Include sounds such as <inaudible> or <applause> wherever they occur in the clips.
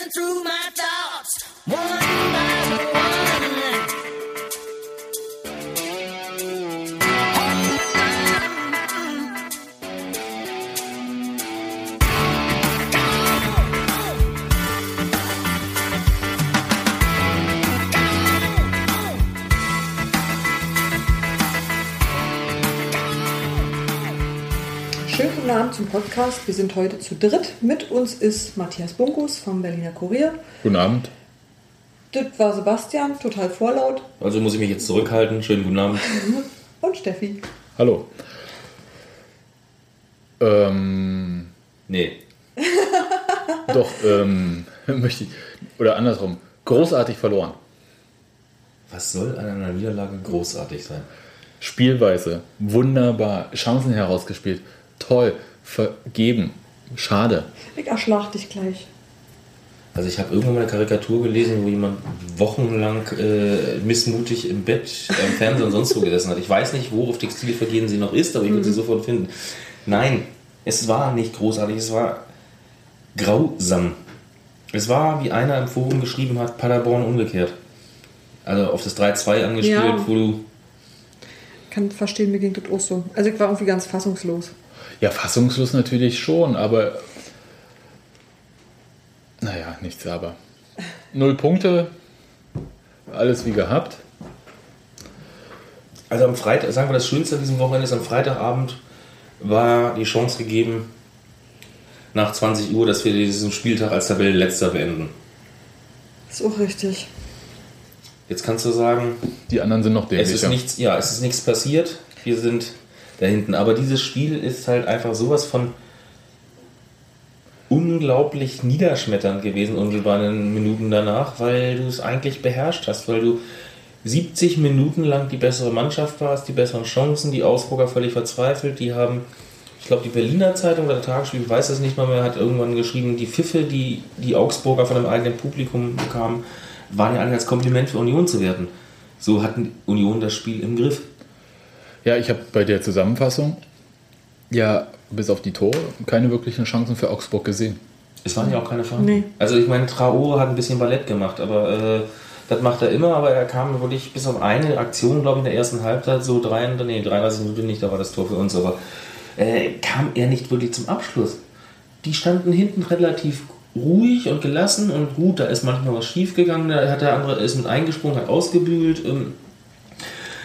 through my time. Podcast. Wir sind heute zu dritt. Mit uns ist Matthias Bunkus vom Berliner Kurier. Guten Abend. Das war Sebastian, total vorlaut. Also muss ich mich jetzt zurückhalten. Schönen guten Abend. <laughs> Und Steffi. Hallo. Ähm, Nee. <laughs> doch, ähm, <laughs> möchte ich, oder andersrum, großartig verloren. Was soll an einer Niederlage großartig sein? Spielweise, wunderbar, Chancen herausgespielt, toll, vergeben, schade. Ich erschlag dich gleich. Also ich habe irgendwann mal eine Karikatur gelesen, wo jemand wochenlang äh, missmutig im Bett, am Fernseher und sonst wo gesessen hat. Ich weiß nicht, wo auf Textilvergehen sie noch ist, aber ich würde sie sofort finden. Nein, es war nicht großartig, es war grausam. Es war, wie einer im Forum geschrieben hat, Paderborn umgekehrt. Also auf das 3-2 angespielt, Ja. wo du Kann verstehen, mir ging das auch so. Also ich war irgendwie ganz fassungslos. Ja, fassungslos natürlich schon, aber naja, nichts aber. Null Punkte, alles wie gehabt. Also am Freitag, sagen wir das Schönste an diesem Wochenende ist, am Freitagabend war die Chance gegeben, nach 20 Uhr, dass wir diesen Spieltag als Tabellenletzter beenden. Ist auch richtig. Jetzt kannst du sagen, Die anderen sind noch es ist dämlicher. nichts, ja, es ist nichts passiert. Wir sind da hinten. Aber dieses Spiel ist halt einfach sowas von unglaublich niederschmetternd gewesen, unmittelbar in den Minuten danach, weil du es eigentlich beherrscht hast, weil du 70 Minuten lang die bessere Mannschaft warst, die besseren Chancen, die Augsburger völlig verzweifelt, die haben, ich glaube, die Berliner Zeitung oder der Tagesspiegel, ich weiß es nicht mal mehr, hat irgendwann geschrieben, die Pfiffe, die die Augsburger von dem eigenen Publikum bekamen, waren ja eigentlich als Kompliment für Union zu werten. So hat Union das Spiel im Griff. Ja, ich habe bei der Zusammenfassung ja bis auf die Tore keine wirklichen Chancen für Augsburg gesehen. Es waren ja auch keine Fahnen. Nee. Also ich meine, Traore hat ein bisschen Ballett gemacht, aber äh, das macht er immer, aber er kam wirklich bis auf eine Aktion, glaube ich, in der ersten Halbzeit, so drei, nee, 33 Minuten nicht, da war das Tor für uns, aber äh, kam er nicht wirklich zum Abschluss. Die standen hinten relativ ruhig und gelassen und gut, da ist manchmal was schief gegangen, da hat der andere ist mit eingesprungen, hat ausgebügelt. Ähm,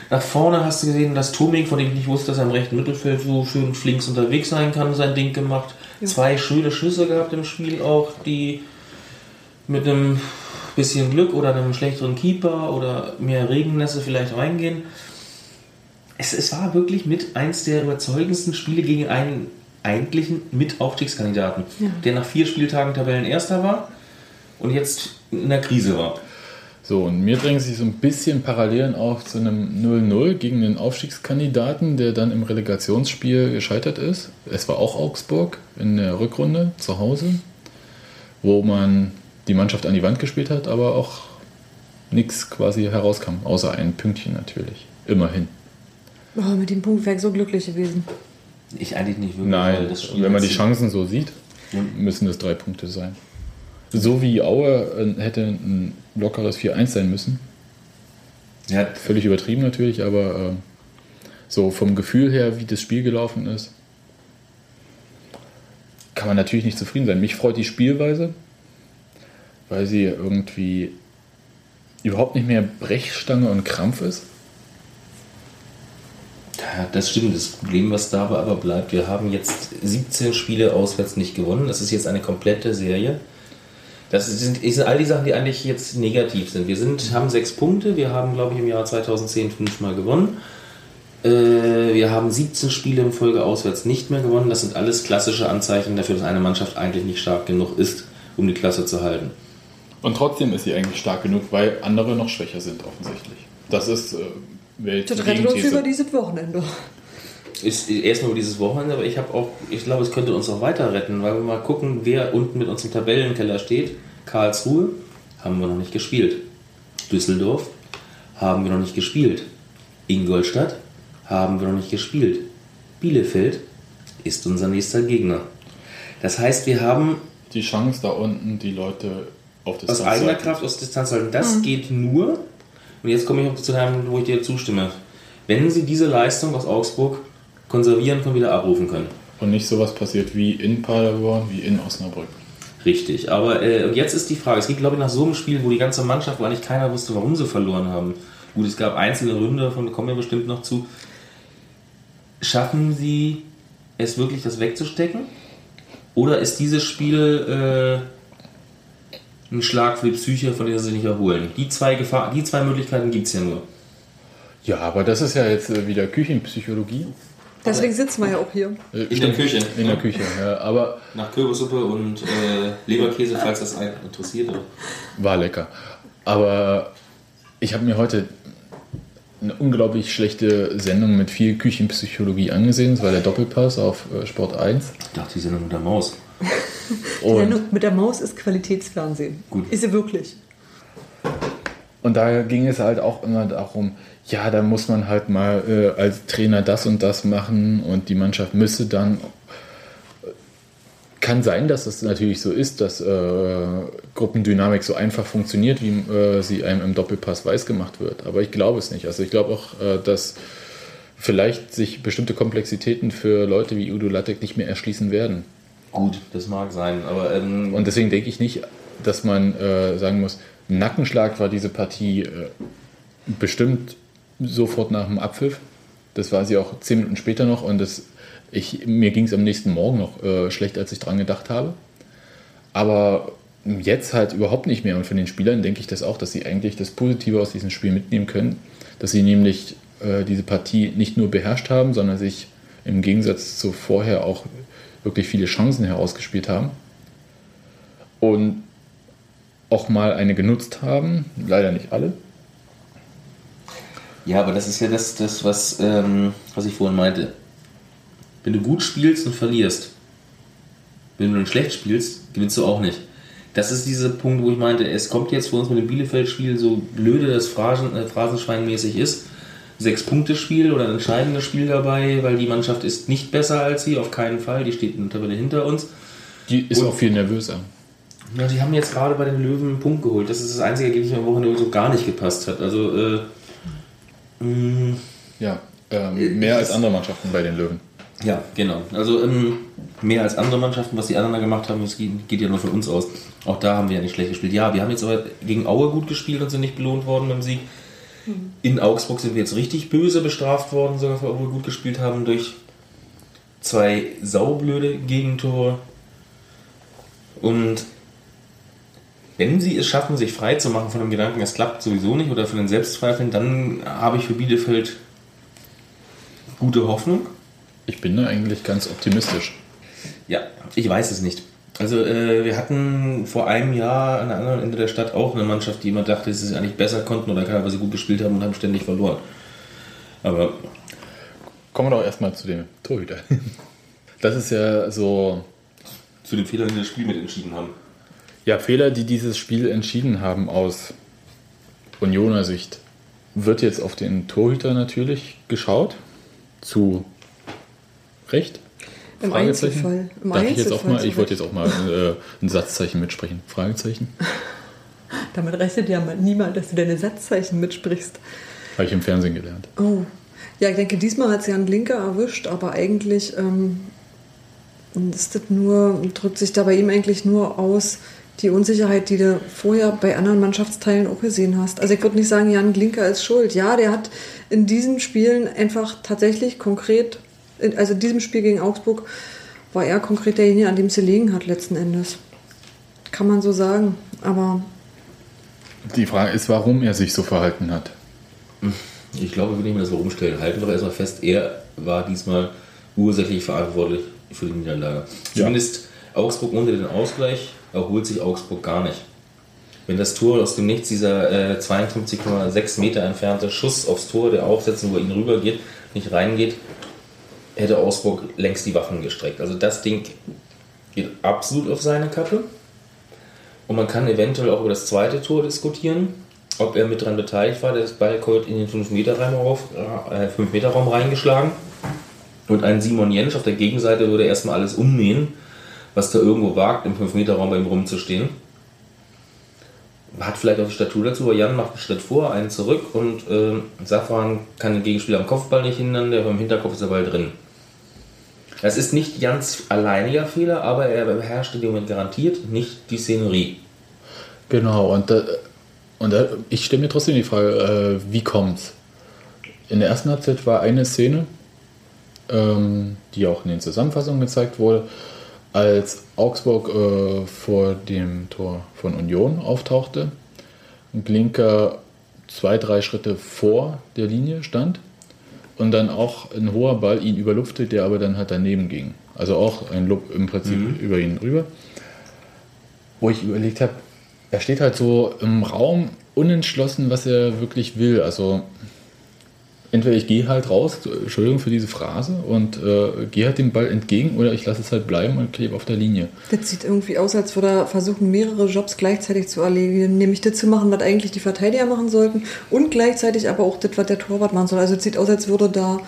nach vorne hast du gesehen, dass Tomik, von dem ich nicht wusste, dass er im rechten Mittelfeld so schön flinks unterwegs sein kann, sein Ding gemacht. Zwei schöne Schüsse gehabt im Spiel auch, die mit einem bisschen Glück oder einem schlechteren Keeper oder mehr Regennässe vielleicht reingehen. Es, es war wirklich mit eins der überzeugendsten Spiele gegen einen eigentlichen Mit-Aufstiegskandidaten, der nach vier Spieltagen Tabellenerster war und jetzt in der Krise war. So, und mir drängen sich so ein bisschen Parallelen auf zu einem 0-0 gegen den Aufstiegskandidaten, der dann im Relegationsspiel gescheitert ist. Es war auch Augsburg in der Rückrunde zu Hause, wo man die Mannschaft an die Wand gespielt hat, aber auch nichts quasi herauskam, außer ein Pünktchen natürlich. Immerhin. Oh, mit dem Punkt wäre ich so glücklich gewesen. Ich eigentlich nicht wirklich. Nein, wenn man die Chancen so sieht, müssen es drei Punkte sein. So wie Aue äh, hätte ein lockeres 4-1 sein müssen. Ja, Völlig übertrieben natürlich, aber äh, so vom Gefühl her, wie das Spiel gelaufen ist, kann man natürlich nicht zufrieden sein. Mich freut die Spielweise, weil sie irgendwie überhaupt nicht mehr Brechstange und Krampf ist. Ja, das stimmt. Das Problem, was dabei aber bleibt, wir haben jetzt 17 Spiele auswärts nicht gewonnen. Das ist jetzt eine komplette Serie. Das sind, sind all die Sachen, die eigentlich jetzt negativ sind. Wir sind, haben sechs Punkte. Wir haben, glaube ich, im Jahr 2010 fünfmal gewonnen. Äh, wir haben 17 Spiele in Folge auswärts nicht mehr gewonnen. Das sind alles klassische Anzeichen dafür, dass eine Mannschaft eigentlich nicht stark genug ist, um die Klasse zu halten. Und trotzdem ist sie eigentlich stark genug, weil andere noch schwächer sind offensichtlich. Das ist äh, Welt Das rettet uns über dieses Wochenende. Ist erstmal über dieses Wochenende, aber ich habe auch, ich glaube, es könnte uns auch weiter retten, weil wir mal gucken, wer unten mit uns im Tabellenkeller steht. Karlsruhe haben wir noch nicht gespielt. Düsseldorf haben wir noch nicht gespielt. Ingolstadt haben wir noch nicht gespielt. Bielefeld ist unser nächster Gegner. Das heißt, wir haben die Chance da unten, die Leute auf das Aus eigener Kraft, aus Distanz halten. Das geht nur, und jetzt komme ich auch zu einem, wo ich dir zustimme, wenn sie diese Leistung aus Augsburg konservieren können, wieder abrufen können. Und nicht sowas passiert wie in Paderborn, wie in Osnabrück. Richtig, aber äh, jetzt ist die Frage, es geht glaube ich nach so einem Spiel, wo die ganze Mannschaft, wo eigentlich keiner wusste, warum sie verloren haben. Gut, es gab einzelne Ründe, davon kommen wir bestimmt noch zu. Schaffen sie es wirklich, das wegzustecken? Oder ist dieses Spiel äh, ein Schlag für die Psyche, von der sie sich nicht erholen? Die zwei, Gefahr die zwei Möglichkeiten gibt es ja nur. Ja, aber das ist ja jetzt äh, wieder Küchenpsychologie. Deswegen sitzen wir ja auch hier. Äh, In der Küche. In der Küche, ja. Aber Nach Kürbissuppe und äh, Leberkäse, falls das einen interessiert. War lecker. Aber ich habe mir heute eine unglaublich schlechte Sendung mit viel Küchenpsychologie angesehen. Das war der Doppelpass auf äh, Sport 1. Ich dachte, die sind mit der Maus. Die Und, Sendung mit der Maus ist Qualitätsfernsehen. Gut. Ist sie wirklich. und da ging es halt auch immer darum, ja, da muss man halt mal äh, als Trainer das und das machen und die Mannschaft müsse dann. Kann sein, dass es natürlich so ist, dass äh, Gruppendynamik so einfach funktioniert, wie äh, sie einem im Doppelpass weiß gemacht wird. Aber ich glaube es nicht. Also ich glaube auch, äh, dass vielleicht sich bestimmte Komplexitäten für Leute wie Udo Lattek nicht mehr erschließen werden. Gut, das mag sein, aber ähm, Und deswegen denke ich nicht, dass man äh, sagen muss, Nackenschlag war diese Partie äh, bestimmt sofort nach dem Abpfiff. Das war sie auch zehn Minuten später noch und das, ich, mir ging es am nächsten Morgen noch äh, schlecht, als ich dran gedacht habe. Aber jetzt halt überhaupt nicht mehr. Und von den Spielern denke ich das auch, dass sie eigentlich das Positive aus diesem Spiel mitnehmen können. Dass sie nämlich äh, diese Partie nicht nur beherrscht haben, sondern sich im Gegensatz zu vorher auch wirklich viele Chancen herausgespielt haben. Und auch mal eine genutzt haben. Leider nicht alle. Ja, aber das ist ja das, das was, ähm, was ich vorhin meinte. Wenn du gut spielst und verlierst, wenn du dann schlecht spielst, gewinnst du auch nicht. Das ist dieser Punkt, wo ich meinte, es kommt jetzt für uns mit dem Bielefeld-Spiel, so blöde das Phrasen, äh, Phrasenschwein-mäßig ist, Sechs-Punkte-Spiel oder ein entscheidendes Spiel dabei, weil die Mannschaft ist nicht besser als sie, auf keinen Fall. Die steht in der Tabelle hinter uns. Die ist Und- auch viel nervöser. Ja, die haben jetzt gerade bei den Löwen einen Punkt geholt. Das ist das einzige Ergebnis, am Wochenende so gar nicht gepasst hat. Also, äh, mh, Ja, ähm, mehr als andere Mannschaften bei den Löwen. Ja, genau. Also ähm, mehr als andere Mannschaften, was die anderen da gemacht haben, das geht, geht ja nur von uns aus. Auch da haben wir ja nicht schlecht gespielt. Ja, wir haben jetzt aber gegen Aue gut gespielt und sind nicht belohnt worden beim Sieg. In Augsburg sind wir jetzt richtig böse bestraft worden, sogar weil wir gut gespielt haben durch zwei saublöde Gegentore. Und wenn sie es schaffen, sich frei zu machen von dem Gedanken, es klappt sowieso nicht oder von den Selbstzweifeln, dann habe ich für Bielefeld gute Hoffnung. Ich bin da eigentlich ganz optimistisch. Ja, ich weiß es nicht. Also äh, wir hatten vor einem Jahr an einem anderen Ende der Stadt auch eine Mannschaft, die immer dachte, dass sie es eigentlich besser konnten oder teilweise gut gespielt haben und haben ständig verloren. Aber Kommen wir doch erstmal zu dem Torhüter. <laughs> Das ist ja so, zu den Fehlern, die das Spiel mit entschieden haben. Ja, Fehler, die dieses Spiel entschieden haben aus Unioner Sicht. Wird jetzt auf den Torhüter natürlich geschaut. Zu Recht? Im Fragezeichen? Einzelfall. Im Darf ich jetzt auch Einzelfall mal, ich wollte jetzt auch mal äh, ein Satzzeichen mitsprechen. Fragezeichen? <laughs> Damit rechnet ja niemand, dass du deine Satzzeichen mitsprichst. Habe ich im Fernsehen gelernt. Oh. Ja, ich denke, diesmal hat es Jan Linke erwischt, aber eigentlich ähm, ist das nur, drückt sich da bei ihm eigentlich nur aus die Unsicherheit, die du vorher bei anderen Mannschaftsteilen auch gesehen hast. Also ich würde nicht sagen, Jan Glinker ist schuld. Ja, der hat in diesen Spielen einfach tatsächlich konkret, in, also in diesem Spiel gegen Augsburg, war er konkret derjenige, an dem es gelegen hat letzten Endes. Kann man so sagen. Aber Die Frage ist, warum er sich so verhalten hat. Ich glaube, wir nehmen das so rumstellen. Halten wir erstmal fest, er war diesmal ursächlich verantwortlich für die Niederlage. Ja. Zumindest Augsburg ohne den Ausgleich erholt sich Augsburg gar nicht. Wenn das Tor aus dem Nichts, dieser äh, 52,6 Meter entfernte Schuss aufs Tor, der aufsetzt und über ihn rüber geht, nicht reingeht, hätte Augsburg längst die Waffen gestreckt. Also das Ding geht absolut auf seine Kappe. Und man kann eventuell auch über das zweite Tor diskutieren, ob er mit dran beteiligt war. Der Ball kommt in den 5-Meter-Raum auf, äh, 5 Meter Raum reingeschlagen. Und ein Simon Jensch auf der Gegenseite würde erstmal alles ummähen, was da irgendwo wagt, im 5-Meter-Raum bei ihm rumzustehen. Hat vielleicht auch die Statur dazu, aber Jan macht einen Schritt vor, einen zurück und äh, Safran kann den Gegenspieler am Kopfball nicht hindern, der beim Hinterkopf ist der Ball drin. Das ist nicht Jans alleiniger Fehler, aber er beherrscht in dem Moment garantiert nicht die Szenerie. Genau, und, da, und da, ich stelle mir trotzdem die Frage, äh, wie kommt's? In der ersten Halbzeit war eine Szene, ähm, die auch in den Zusammenfassungen gezeigt wurde, als Augsburg äh, vor dem Tor von Union auftauchte und Glinker zwei, drei Schritte vor der Linie stand und dann auch ein hoher Ball ihn überlupfte, der aber dann halt daneben ging. Also auch ein Lob im Prinzip über ihn rüber. Wo ich überlegt habe, er steht halt so im Raum unentschlossen, was er wirklich will. Also entweder ich gehe halt raus, Entschuldigung für diese Phrase, und äh, gehe halt dem Ball entgegen oder ich lasse es halt bleiben und klebe auf der Linie. Das sieht irgendwie aus, als würde er versuchen, mehrere Jobs gleichzeitig zu erledigen. Nämlich das zu machen, was eigentlich die Verteidiger machen sollten und gleichzeitig aber auch das, was der Torwart machen soll. Also es sieht aus, als würde da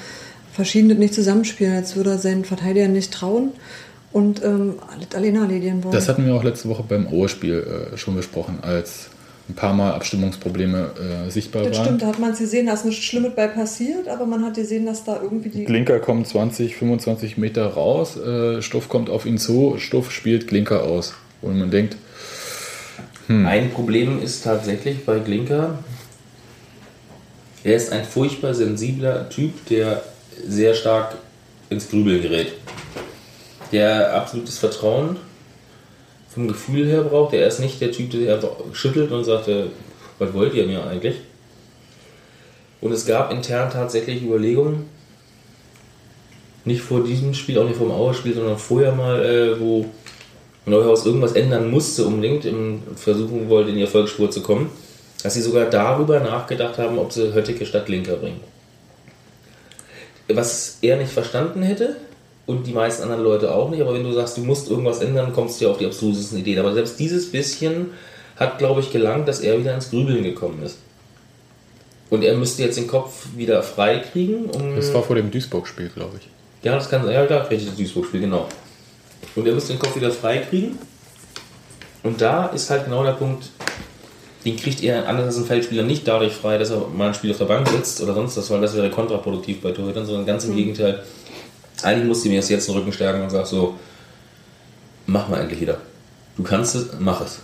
verschiedene nicht zusammenspielen, als würde er seinen Verteidigern nicht trauen und ähm, das alleine erledigen wollen. Das hatten wir auch letzte Woche beim Aue-Spiel äh, schon besprochen, als ein paar Mal Abstimmungsprobleme äh, sichtbar das waren. stimmt, da hat man es gesehen, da ist nichts Schlimmes bei passiert, aber man hat gesehen, dass da irgendwie die... Glinker kommt 20, 25 Meter raus, äh, Stuff kommt auf ihn zu, Stuff spielt Glinker aus. Und man denkt, Ein Problem ist tatsächlich bei Glinker, er ist ein furchtbar sensibler Typ, der sehr stark ins Grübeln gerät. Der absolutes Vertrauen vom Gefühl her braucht. Er ist nicht der Typ, der einfach schüttelt und sagt, äh, was wollt ihr mir eigentlich? Und es gab intern tatsächlich Überlegungen, nicht vor diesem Spiel, auch nicht vor dem Auerspiel, sondern vorher mal, äh, wo Neuhaus irgendwas ändern musste unbedingt, im versuchen wollte, in die Erfolgsspur zu kommen, dass sie sogar darüber nachgedacht haben, ob sie Höttike statt Linker bringen. Was er nicht verstanden hätte und die meisten anderen Leute auch nicht, aber wenn du sagst, du musst irgendwas ändern, kommst du ja auf die abstrusesten Ideen. Aber selbst dieses bisschen hat, glaube ich, gelangt, dass er wieder ins Grübeln gekommen ist. Und er müsste jetzt den Kopf wieder frei kriegen, um. das war vor dem Duisburg-Spiel, glaube ich. Ja, das kann sein. Ja, klar, richtig, das Duisburg-Spiel, genau. Und er muss den Kopf wieder frei kriegen. Und da ist halt genau der Punkt, den kriegt er anders als ein Feldspieler nicht dadurch frei, dass er mal ein Spiel auf der Bank sitzt oder sonst was, weil das wäre kontraproduktiv bei Torhütern, sondern ganz im Gegenteil. Eigentlich musst du mir jetzt den Rücken stärken und sagst so, mach mal endlich wieder. Du kannst es, mach es.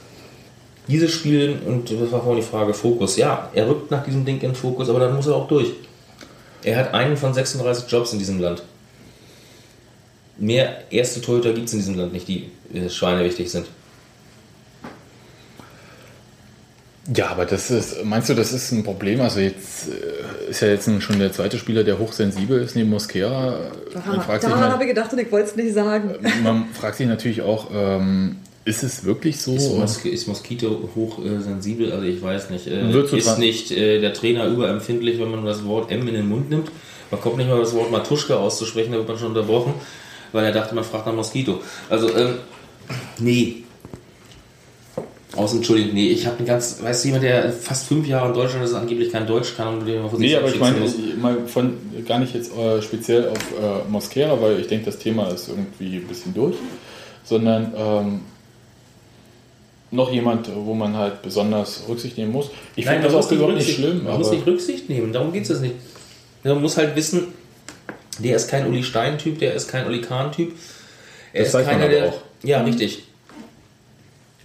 Dieses Spiel, und das war vorhin die Frage, Fokus, ja, er rückt nach diesem Ding in Fokus, aber dann muss er auch durch. Er hat einen von 36 Jobs in diesem Land. Mehr erste Torhüter gibt es in diesem Land nicht, die äh, Schweine wichtig sind. Ja, aber das ist, meinst du, das ist ein Problem? Also jetzt äh, ist ja jetzt schon der zweite Spieler, der hochsensibel ist neben Mosquera. Man Daran, fragt, sich, daran man, habe ich gedacht und ich wollte es nicht sagen. man fragt sich natürlich auch, ähm, ist es wirklich so? Ist, Mos ist Moskito hochsensibel? Also ich weiß nicht. Äh, Wird so ist dran- nicht äh, der Trainer überempfindlich, wenn man das Wort M in den Mund nimmt? Man kommt nicht mal das Wort Matuschka auszusprechen, da wird man schon unterbrochen, weil er dachte, man fragt nach Moskito. Also, ähm, nee. Aus Entschuldigung, nee, ich habe einen ganz, weißt du, jemand, der fast fünf Jahre in Deutschland ist, angeblich kein Deutsch kann und den man vor sich Nee, aber ich meine ich von gar nicht jetzt äh, speziell auf äh, Mosquera, weil ich denke, das Thema ist irgendwie ein bisschen durch, sondern ähm, noch jemand, wo man halt besonders Rücksicht nehmen muss. Ich finde das auch überhaupt nicht schlimm, Man muss nicht Rücksicht nehmen, darum geht es nicht. Man muss halt wissen, der ist kein Uli Stein-Typ, der ist kein Uli Kahn-Typ. Er Das ist keiner, der. auch. Ja, richtig.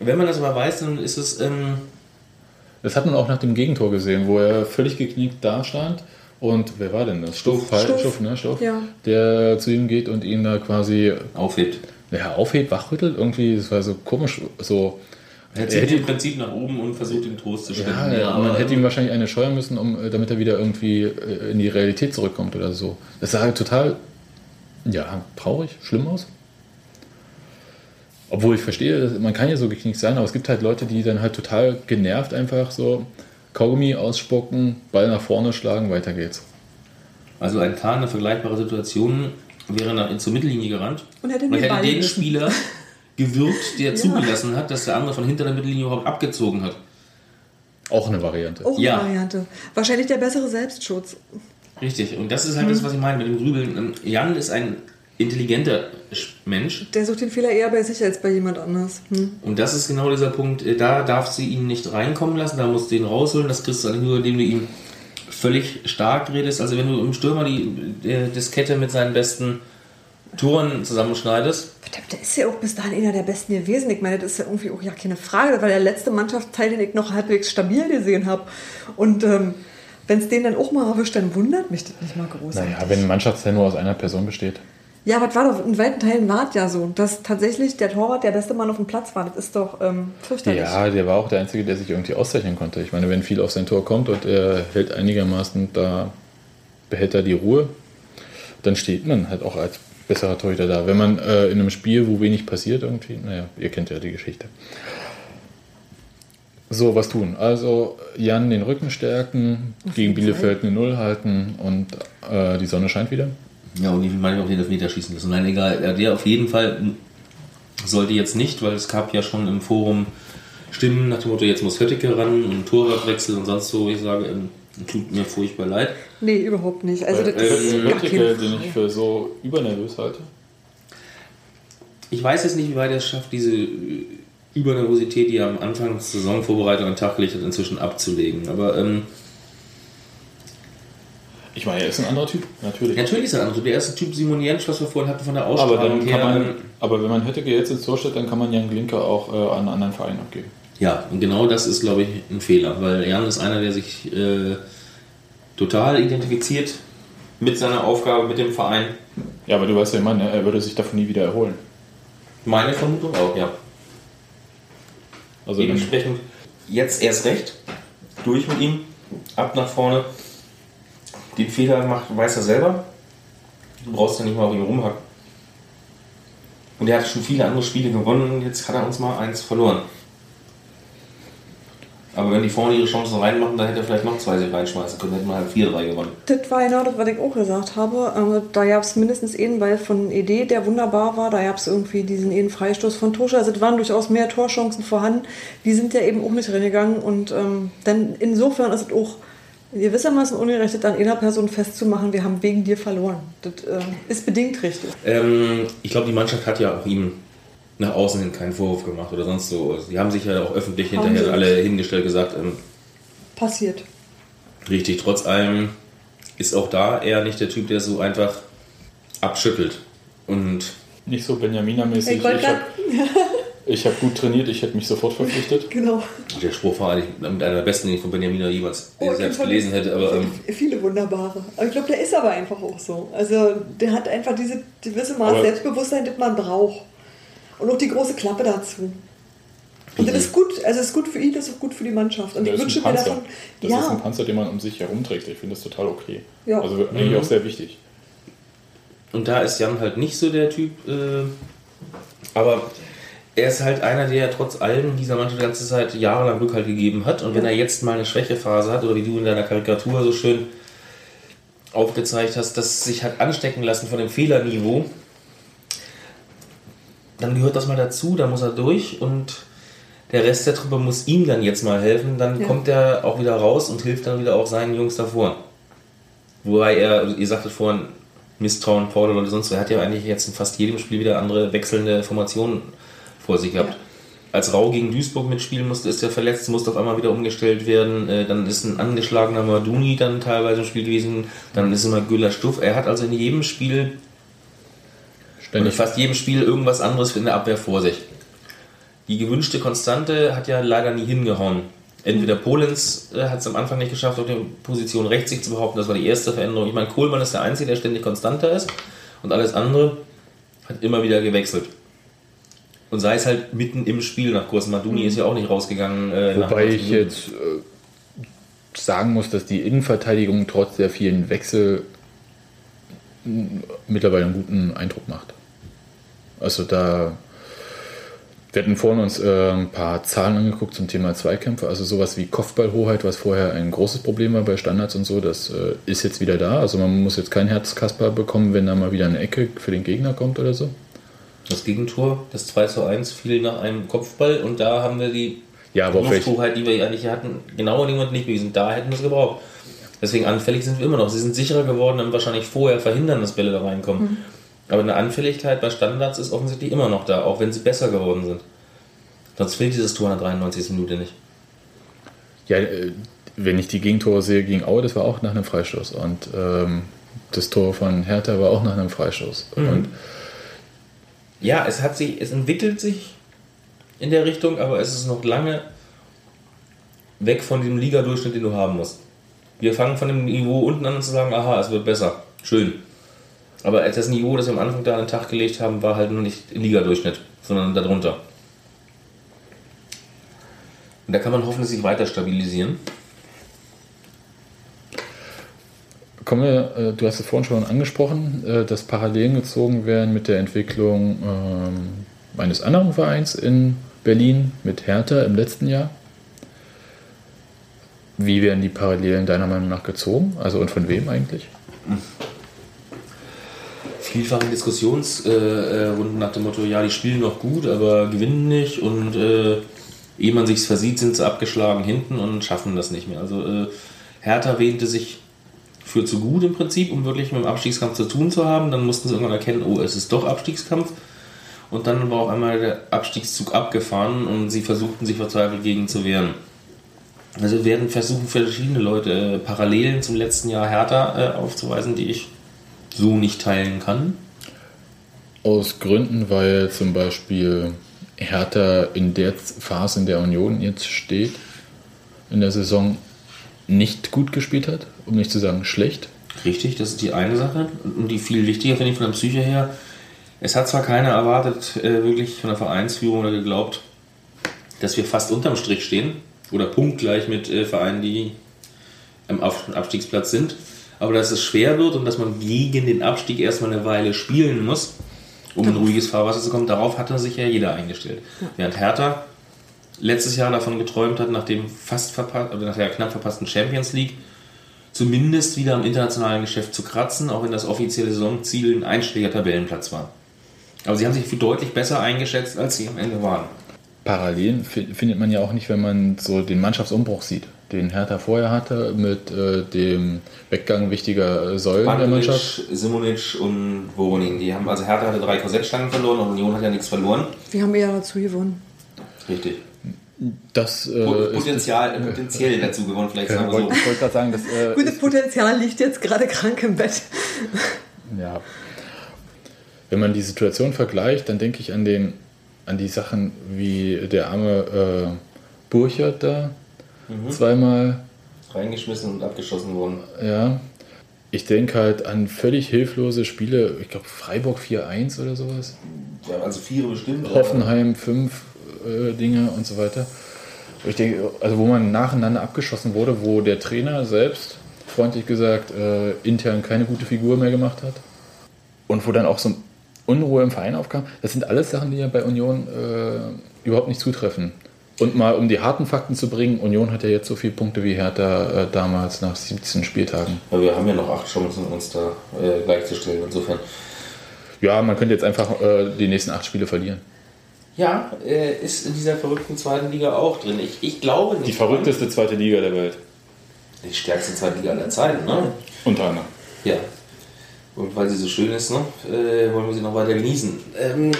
Wenn man das aber weiß, dann ist es. Ähm, das hat man auch nach dem Gegentor gesehen, wo er völlig geknickt da stand. Und wer war denn das? Stuff, Stuff. Stuff, Stuff. ne? Stuff, Ja. der zu ihm geht und ihn da quasi aufhebt. ja, aufhebt, wachrüttelt. Irgendwie, das war so komisch, so. Er Er zieht hätte- im Prinzip nach oben und versucht den Trost zu Ja, spenden. ja, man hätte ihm wahrscheinlich eine scheuern müssen, um, damit er wieder irgendwie äh, in die Realität zurückkommt oder so. Das sah halt total, ja, traurig, schlimm aus. Obwohl ich verstehe, dass- man kann ja so geknickt sein, aber es gibt halt Leute, die dann halt total genervt einfach so Kaugummi ausspucken, Ball nach vorne schlagen, weiter geht's. Also ein Kahn, eine vergleichbare Situation, wäre nach, zur Mittellinie gerannt. Und hätte Man den hätte Ball den gewissen. Spieler <laughs> gewürgt, der zugelassen hat, dass der andere von hinter der Mittellinie überhaupt abgezogen hat. Auch eine Variante. Auch eine Ja. Variante. Wahrscheinlich der bessere Selbstschutz. Richtig, und das ist halt das, was ich meine mit dem Grübeln. Ähm, Jan ist ein intelligenter Sch- Mensch. Der sucht den Fehler eher bei sich als bei jemand anders. Hm. Und das ist genau dieser Punkt, äh, da darf sie ihn nicht reinkommen lassen, da musst du ihn rausholen. Das kriegst du eigentlich nur, indem du ihm völlig stark redest. Also wenn du im Stürmer die äh, Diskette mit seinen besten Toren zusammenschneidest, Verdammt, Der ist ja auch bis dahin einer der Besten gewesen. Ich meine, das ist ja irgendwie auch ja keine Frage. Das war der letzte Mannschaftsteil, den ich noch halbwegs stabil gesehen habe. Und ähm, wenn es den dann auch mal erwischt, dann wundert mich das nicht mal groß. Naja, wenn ein Mannschaftsteil nur aus einer Person besteht. Ja, aber es war doch in weiten Teilen war es ja so, dass tatsächlich der Torwart der beste Mann auf dem Platz war. Das ist doch ähm, fürchterlich. Ja, der war auch der Einzige, der sich irgendwie auszeichnen konnte. Ich meine, wenn viel auf sein Tor kommt und er hält einigermaßen da, behält er die Ruhe, dann steht man halt auch als besserer Torhüter da. Wenn man äh, in einem Spiel, wo wenig passiert, irgendwie, naja, ihr kennt ja die Geschichte. So, was tun? Also Jan den Rücken stärken, gegen Bielefeld eine Null halten und äh, die Sonne scheint wieder. Ja, und ich meine auch den Elfmeter schießen lassen. Nein, egal. Der auf jeden Fall sollte jetzt nicht, weil es gab ja schon im Forum Stimmen nach dem Motto, jetzt muss Höttike ran und Torwartwechsel und sonst so. Ich sage, ähm, tut mir furchtbar leid. Nee, überhaupt nicht. Also das Äh, ist Höttike, den ich für so übernervös halte. Ich weiß jetzt nicht, wie weit er es schafft, diese Übernervosität, die er am Anfang der Saisonvorbereitung an den Tag gelegt hat, inzwischen abzulegen. Aber ähm, Ich meine, er ist ein anderer Typ, natürlich. natürlich ist er ein anderer. Der erste Typ Simon Jentsch, was wir vorhin hatten von der Aber, Ausstrahlung dann her. kann man, aber wenn man Höttike jetzt ins Tor stellt, dann kann man Jan Glinker auch äh, an einen anderen Verein abgeben. Ja, und genau das ist, glaube ich, ein Fehler, weil Jan ist einer, der sich äh, total identifiziert mit seiner Aufgabe, mit dem Verein. Ja, aber du weißt ja, ich meine, er würde sich davon nie wieder erholen. Meine Vermutung auch, ja. Also dann, Dementsprechend jetzt erst recht, durch mit ihm, ab nach vorne. Den Fehler macht, weiß er selber. Du brauchst ja nicht mal auf ihn rumhacken. Und er hat schon viele andere Spiele gewonnen und jetzt hat er uns mal eins verloren. Aber wenn die vorne ihre Chancen reinmachen, dann hätte er vielleicht noch zwei sich reinschmeißen können, hätten wir halt 4-3 gewonnen. Das war genau das, was ich auch gesagt habe. Ähm, Da gab es mindestens einen Ball von Ede, der wunderbar war. Da gab es irgendwie diesen einen Freistoß von Tosche. Also es waren durchaus mehr Torchancen vorhanden. Die sind ja eben auch nicht reingegangen. Und ähm, dann insofern ist es auch gewissermaßen ungerecht, an einer Person festzumachen, wir haben wegen dir verloren. Das äh, ist bedingt richtig. Ähm, ich glaube, die Mannschaft hat ja auch ihm nach außen hin keinen Vorwurf gemacht oder sonst so. Sie haben sich ja auch öffentlich Haben hinterher alle hingestellt gesagt, ähm, Passiert. richtig, trotz allem ist auch da er nicht der Typ, der so einfach abschüttelt. Und nicht so Benjamina-mäßig. Ich wollte <laughs> Ich habe hab gut trainiert, ich hätte mich sofort verpflichtet. Genau. der Spruch war eigentlich mit einer der besten, den ich von Benjamin jemals Oh, selbst gelesen hätte. Aber ähm, Viele wunderbare. Aber ich glaube, der ist aber einfach auch so. Also der hat einfach diese gewisse Maß Aber- Selbstbewusstsein, das man braucht. Und auch die große Klappe dazu. Und das ist gut, also es ist gut für ihn, das ist auch gut für die Mannschaft. Und Das ich wünsche mir davon. Das ist ein ja, Panzer, den man um sich herumträgt. Ich finde das total okay. Ja. Also eigentlich auch sehr wichtig. Und da ist Jan halt nicht so der Typ. Äh, aber er ist halt einer, der trotz allem dieser Mannschaft die ganze Zeit jahrelang Rückhalt gegeben hat. Und wenn er jetzt mal eine Schwächephase hat, oder wie du in deiner Karikatur so schön aufgezeigt hast, dass sich hat anstecken lassen von dem Fehlerniveau, dann gehört das mal dazu, da muss er durch und der Rest der Truppe muss ihm dann jetzt mal helfen, dann Ja. kommt er auch wieder raus und hilft dann wieder auch seinen Jungs davor. Wobei er, ihr sagtet vorhin, Misstrauen, Paul oder sonst, er hat ja eigentlich jetzt in fast jedem Spiel wieder andere wechselnde Formationen vor sich gehabt. Ja. Als Rau gegen Duisburg mitspielen musste, ist er verletzt, musste auf einmal wieder umgestellt werden. Äh, Dann ist ein angeschlagener Maduni dann teilweise im Spiel gewesen. Dann ist immer Güller Stuff. Er hat also in jedem Spiel, Ständig. fast jedem Spiel, irgendwas anderes in der Abwehr vor sich. Die gewünschte Konstante hat ja leider nie hingehauen. Entweder Polens äh, hat es am Anfang nicht geschafft, auf der Position rechts sich zu behaupten. Das war die erste Veränderung. Ich meine, Kohlmann ist der Einzige, der ständig konstanter ist. Und alles andere hat immer wieder gewechselt. Und sei es halt mitten im Spiel nach Kurs. Maduni ist ja auch nicht rausgegangen. Äh, Wobei 90 ich jetzt äh, sagen muss, dass die Innenverteidigung trotz der vielen Wechsel mittlerweile einen guten Eindruck macht. Also da wir hatten vorhin uns äh, ein paar Zahlen angeguckt zum Thema Zweikämpfe, also sowas wie Kopfballhoheit, was vorher ein großes Problem war bei Standards und so, das äh, ist jetzt wieder da. Also man muss jetzt kein Herzkasper bekommen, wenn da mal wieder eine Ecke für den Gegner kommt oder so. Das Gegentor, das 2 zu 1, fiel nach einem Kopfball und da haben wir die Ja, aber Lufthoheit, die wir eigentlich hatten, genau in dem Moment nicht bewiesen. Da hätten wir es gebraucht. Deswegen anfällig sind wir immer noch. Sie sind sicherer geworden und wahrscheinlich vorher verhindern, dass Bälle da reinkommen. Aber eine Anfälligkeit bei Standards ist offensichtlich immer noch da, auch wenn sie besser geworden sind. Sonst fehlt dieses Tor in der 93. Minute nicht. Ja, äh, wenn ich die Gegentore sehe gegen Aue, das war auch nach einem Freistoß. Und ähm, das Tor von Hertha war auch nach einem Freistoß. Und Ja, es hat sich, es entwickelt sich in der Richtung, aber es ist noch lange weg von dem Ligadurchschnitt, den du haben musst. Wir fangen von dem Niveau unten an zu sagen, aha, es wird besser. Schön. Aber das Niveau, das wir am Anfang da an den Tag gelegt haben, war halt nur nicht Ligadurchschnitt, sondern darunter. Und da kann man hoffen, dass sich weiter stabilisieren. Kommen wir, äh, du hast es vorhin schon angesprochen, äh, dass Parallelen gezogen werden mit der Entwicklung ähm, eines anderen Vereins in Berlin mit Hertha im letzten Jahr. Wie werden die Parallelen deiner Meinung nach gezogen? Also und von wem eigentlich? vielfachen Diskussionsrunden nach dem Motto, ja, die spielen noch gut, aber gewinnen nicht und äh, ehe man sich's versieht, sind sie abgeschlagen hinten und schaffen das nicht mehr. Also äh, Hertha wähnte sich für zu gut im Prinzip, um wirklich mit dem Abstiegskampf zu tun zu haben. Dann mussten sie irgendwann erkennen, oh, es ist doch Abstiegskampf. Und dann war auf einmal der Abstiegszug abgefahren und sie versuchten sich verzweifelt gegen zu wehren. Also werden versuchen verschiedene Leute äh, Parallelen zum letzten Jahr Hertha äh, aufzuweisen, die ich so nicht teilen kann. Aus Gründen, weil zum Beispiel Hertha in der Phase, in der Union jetzt steht, in der Saison nicht gut gespielt hat, um nicht zu sagen schlecht. Richtig, das ist die eine Sache. Und die viel wichtiger finde ich von der Psyche her. Es hat zwar keiner erwartet, äh, wirklich von der Vereinsführung oder geglaubt, dass wir fast unterm Strich stehen oder punktgleich mit äh, Vereinen, die am Abstiegsplatz sind. Aber dass es schwer wird und dass man gegen den Abstieg erstmal eine Weile spielen muss, um in ruhiges Fahrwasser zu kommen, darauf hatte sich ja jeder eingestellt. Während Hertha letztes Jahr davon geträumt hat, nach dem fast verpasst, oder nach der knapp verpassten Champions League, zumindest wieder am internationalen Geschäft zu kratzen, auch wenn das offizielle Saisonziel ein einstelliger Tabellenplatz war. Aber sie haben sich für deutlich besser eingeschätzt, als sie am Ende waren. Parallelen fi- findet man ja auch nicht, wenn man so den Mannschaftsumbruch sieht, den Hertha vorher hatte mit äh, dem Weggang wichtiger äh, Säulen der Mannschaft. Simonic und Voronin, die haben, also Hertha hatte drei Korsettstangen verloren und Union hat ja nichts verloren. Wir haben eher dazu gewonnen. Richtig. Das äh, ist, Potenzial, äh, potenziell dazu gewonnen, vielleicht sagen wir so. ich wollte gerade sagen, das äh, Gutes Potenzial liegt jetzt gerade krank im Bett. Ja. Wenn man die Situation vergleicht, dann denke ich an, den, an die Sachen wie der arme äh, Burchard da zweimal. Reingeschmissen und abgeschossen worden. Ja. Ich denke halt an völlig hilflose Spiele. Ich glaube, Freiburg 4-1 oder sowas. Ja, also vier bestimmt. Hoffenheim 5 äh, Dinge und so weiter. Ich denke, also wo man nacheinander abgeschossen wurde, wo der Trainer selbst, freundlich gesagt, äh, intern keine gute Figur mehr gemacht hat. Und wo dann auch so Unruhe im Verein aufkam. Das sind alles Sachen, die ja bei Union äh, überhaupt nicht zutreffen. Und mal um die harten Fakten zu bringen, Union hat ja jetzt so viele Punkte wie Hertha äh, damals nach 17 Spieltagen. Aber wir haben ja noch acht Chancen, uns da äh, gleichzustellen. Insofern. Ja, man könnte jetzt einfach äh, die nächsten acht Spiele verlieren. Ja, äh, ist in dieser verrückten zweiten Liga auch drin. Ich, ich glaube nicht. Die verrückteste zweite Liga der Welt. Die stärkste zweite Liga aller Zeiten, ne? Unter anderem. Ja. Und weil sie so schön ist, ne, äh, wollen wir sie noch weiter genießen. Ähm,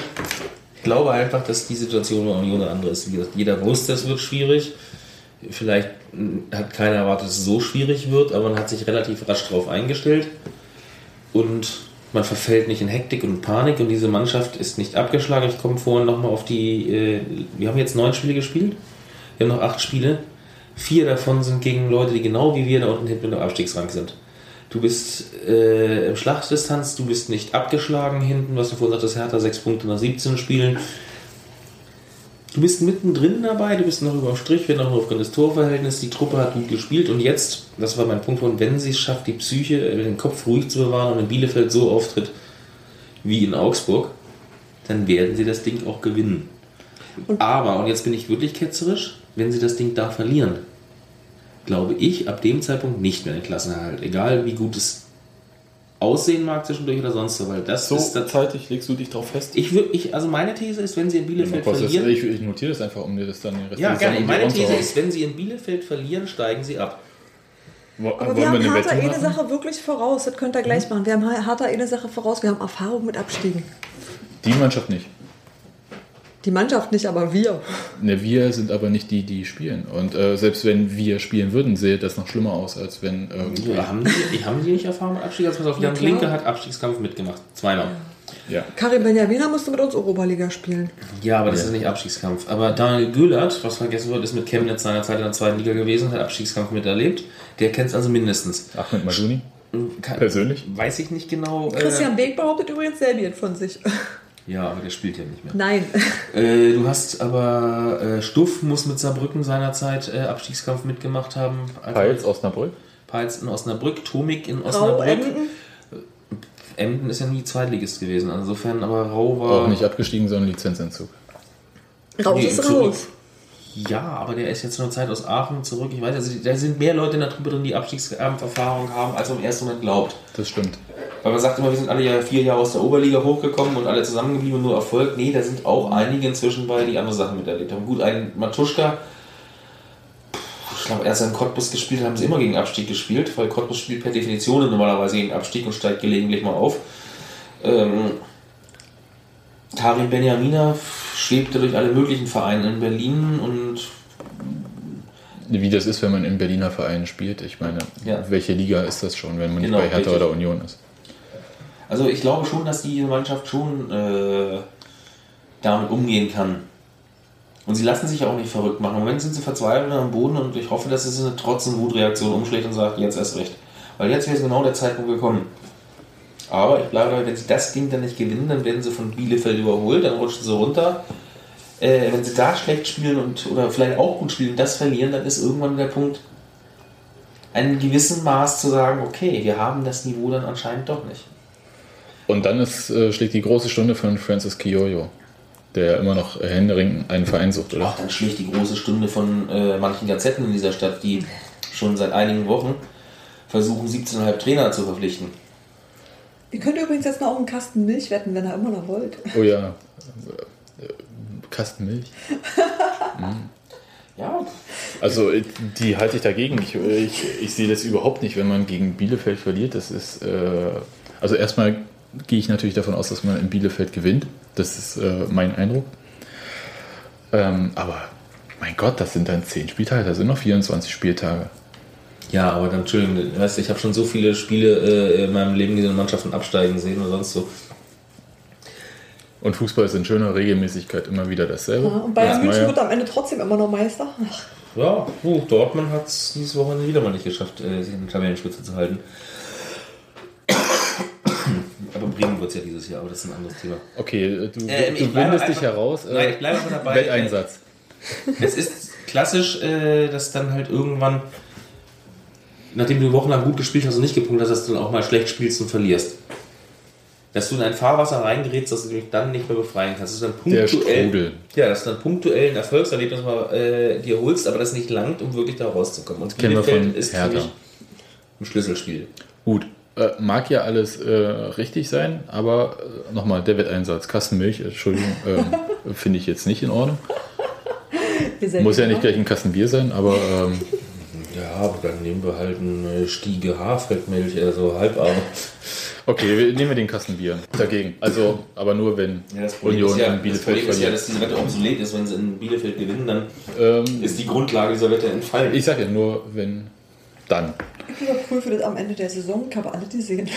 ich glaube einfach, dass die Situation bei Union eine andere ist. Wie gesagt, jeder wusste, es wird schwierig. Vielleicht mh, hat keiner erwartet, dass es so schwierig wird, aber man hat sich relativ rasch darauf eingestellt. Und man verfällt nicht in Hektik und Panik und diese Mannschaft ist nicht abgeschlagen. Ich komme vorhin nochmal auf die. Äh, wir haben jetzt neun Spiele gespielt. Wir haben noch acht Spiele. Vier davon sind gegen Leute, die genau wie wir da unten hinten im Abstiegsrang sind. Du bist äh, im Schlachtdistanz, du bist nicht abgeschlagen hinten, was du vorhin sagtest, Hertha sechs Punkte nach 17 Spielen. Du bist mittendrin dabei, du bist noch über dem Strich, wenn auch nur aufgrund des Torverhältnisses. Die Truppe hat gut gespielt und jetzt, das war mein Punkt, und wenn sie es schafft, die Psyche, äh, den Kopf ruhig zu bewahren und in Bielefeld so auftritt wie in Augsburg, dann werden sie das Ding auch gewinnen. Aber, und jetzt bin ich wirklich ketzerisch, wenn sie das Ding da verlieren, glaube ich ab dem Zeitpunkt nicht mehr den Klassenerhalt. Egal wie gut es aussehen mag zwischendurch oder sonst so, weil das ist das. zeitig legst du dich drauf fest? Ich würde, ich, also meine These ist, wenn sie in Bielefeld ist- verlieren. ich, ich notiere das einfach, um dir das dann den Rest Ja, gerne. Um Meine These ist, wenn sie in Bielefeld verlieren, steigen sie ab. Wo- Aber wir haben Wette eine machen? Sache wirklich voraus. Das könnt ihr gleich machen. Wir haben Hertha eine Sache voraus. Wir haben Erfahrung mit Abstiegen. Die Mannschaft nicht. Die Mannschaft nicht, aber wir. Ne, wir sind aber nicht die, die spielen. Und äh, selbst wenn wir spielen würden, sähe das noch schlimmer aus, als wenn irgendwie. Ja, haben, die, haben die nicht Erfahrung mit Abstieg? Also pass auf, Jan klar. Linke hat Abstiegskampf mitgemacht. Zweimal. Ja. Karim Benjamina musste mit uns Europaliga spielen. Ja, aber das Ja. ist nicht Abstiegskampf. Aber Daniel Güllert, was vergessen wird, ist mit Chemnitz seinerzeit in der zweiten Liga gewesen, hat Abstiegskampf miterlebt. Der kennt es also mindestens. Ahmed Madouni, Kann, persönlich. Weiß ich nicht genau. Äh, Christian Beek behauptet übrigens Serbien von sich. Ja, aber der spielt ja nicht mehr. Nein. <laughs> Äh, du hast aber äh, Stuff muss mit Saarbrücken seinerzeit äh, Abstiegskampf mitgemacht haben. Peils, Osnabrück. Peils in Osnabrück, Tomik in Rau Osnabrück. Emden. Emden ist ja nie Zweitligist gewesen. Insofern, aber Rau war. Auch nicht abgestiegen, sondern Lizenzentzug. Raus Nee, ist zurück. raus. Ja, aber der ist jetzt zur Zeit aus Aachen zurück. Ich weiß, also da sind mehr Leute in der Truppe drin, die Abstiegserfahrung haben, als man im ersten Moment glaubt. Das stimmt. Weil man sagt immer, wir sind alle ja vier Jahre aus der Oberliga hochgekommen und alle zusammengeblieben und nur Erfolg. Nee, da sind auch einige inzwischen bei, die andere Sachen miterlebt haben. Gut, ein Matuschka, ich glaube, erst in Cottbus gespielt haben sie immer gegen Abstieg gespielt, weil Cottbus spielt per Definition normalerweise gegen Abstieg und steigt gelegentlich mal auf. Ähm, Karim Benjamina schwebte durch alle möglichen Vereine in Berlin und Wie das ist, wenn man in Berliner Vereinen spielt. Ich meine, Ja. welche Liga ist das schon, wenn man Genau, nicht bei Hertha richtig. oder Union ist? Also ich glaube schon, dass diese Mannschaft schon äh, damit umgehen kann. Und sie lassen sich auch nicht verrückt machen. Im Moment sind sie verzweifelt am Boden und ich hoffe, dass es eine trotz eine Wutreaktion umschlägt und sagt, jetzt erst recht. Weil jetzt wäre genau der Zeitpunkt gekommen. Aber ich bleibe dabei, wenn sie das Ding dann nicht gewinnen, dann werden sie von Bielefeld überholt, dann rutschen sie runter. Äh, wenn sie da schlecht spielen und oder vielleicht auch gut spielen und das verlieren, dann ist irgendwann der Punkt, einen gewissen Maß zu sagen, okay, wir haben das Niveau dann anscheinend doch nicht. Und dann ist, äh, schlägt die große Stunde von Francis Kiyoyo, der immer noch äh, händeringend einen Verein sucht, oder? Ach, dann schlägt die große Stunde von äh, manchen Gazetten in dieser Stadt, die schon seit einigen Wochen versuchen, 17,5 Trainer zu verpflichten. Ihr könnt übrigens jetzt noch auf einen Kasten Milch wetten, wenn ihr immer noch wollt. Oh ja. Äh, Kasten Milch. <laughs> Ja, Also äh, die halte ich dagegen. Ich, ich, ich sehe das überhaupt nicht, wenn man gegen Bielefeld verliert. Das ist äh, also erstmal gehe ich natürlich davon aus, dass man in Bielefeld gewinnt. Das ist äh, mein Eindruck. Ähm, aber mein Gott, das sind dann 10 Spieltage, da sind noch 24 Spieltage. Ja, aber dann, Entschuldigung, weißt du, ich habe schon so viele Spiele äh, in meinem Leben diese Mannschaften absteigen sehen oder sonst so. Und Fußball ist in schöner Regelmäßigkeit immer wieder dasselbe. Ja, und Bayern Das München wird am Ende trotzdem immer noch Meister. Ach, Ja, uh, Dortmund hat es dieses Wochenende wieder mal nicht geschafft, äh, sich in der Tabellenspitze zu halten. <coughs> Aber Bremen wird es ja dieses Jahr, aber das ist ein anderes Thema. Okay, äh, du, ich du wendest dich heraus. Äh, Nein, ich bleibe dabei. Wetteinsatz. Es ist klassisch, äh, dass dann halt irgendwann, nachdem du wochenlang gut gespielt hast und nicht gepunktet hast, dass du dann auch mal schlecht spielst und verlierst. Dass du in ein Fahrwasser reingerätst, dass du dich dann nicht mehr befreien kannst. Dass du dann Der punktuell, ja, dass du dann punktuell ein Erfolgserlebnis mal äh, dir holst, aber das nicht langt, um wirklich da rauszukommen. Und kennen wir Bielefeld von ist für Hertha. mich ein Schlüsselspiel. Gut, äh, mag ja alles äh, richtig sein, aber äh, nochmal, der Wetteinsatz, Kasten Milch, Entschuldigung, <laughs> ähm, finde ich jetzt nicht in Ordnung. Muss ja nicht gleich ein Kasten Bier sein, aber ähm, Ja, aber dann nehmen wir halt eine Stiege Haarfeldmilch, also halbarm. okay, wir nehmen wir den Kasten Bier dagegen. Also, aber nur wenn Ja, das Problem, Union ist ja, in das Bielefeld Problem ist ja, verliert. dass diese Wette obsolet ist. Wenn sie in Bielefeld gewinnen, dann ähm, ist die Grundlage dieser Wette entfallen. ich sage ja nur, wenn dann. Ich überprüfe das am Ende der Saison, ich habe alle die sehen.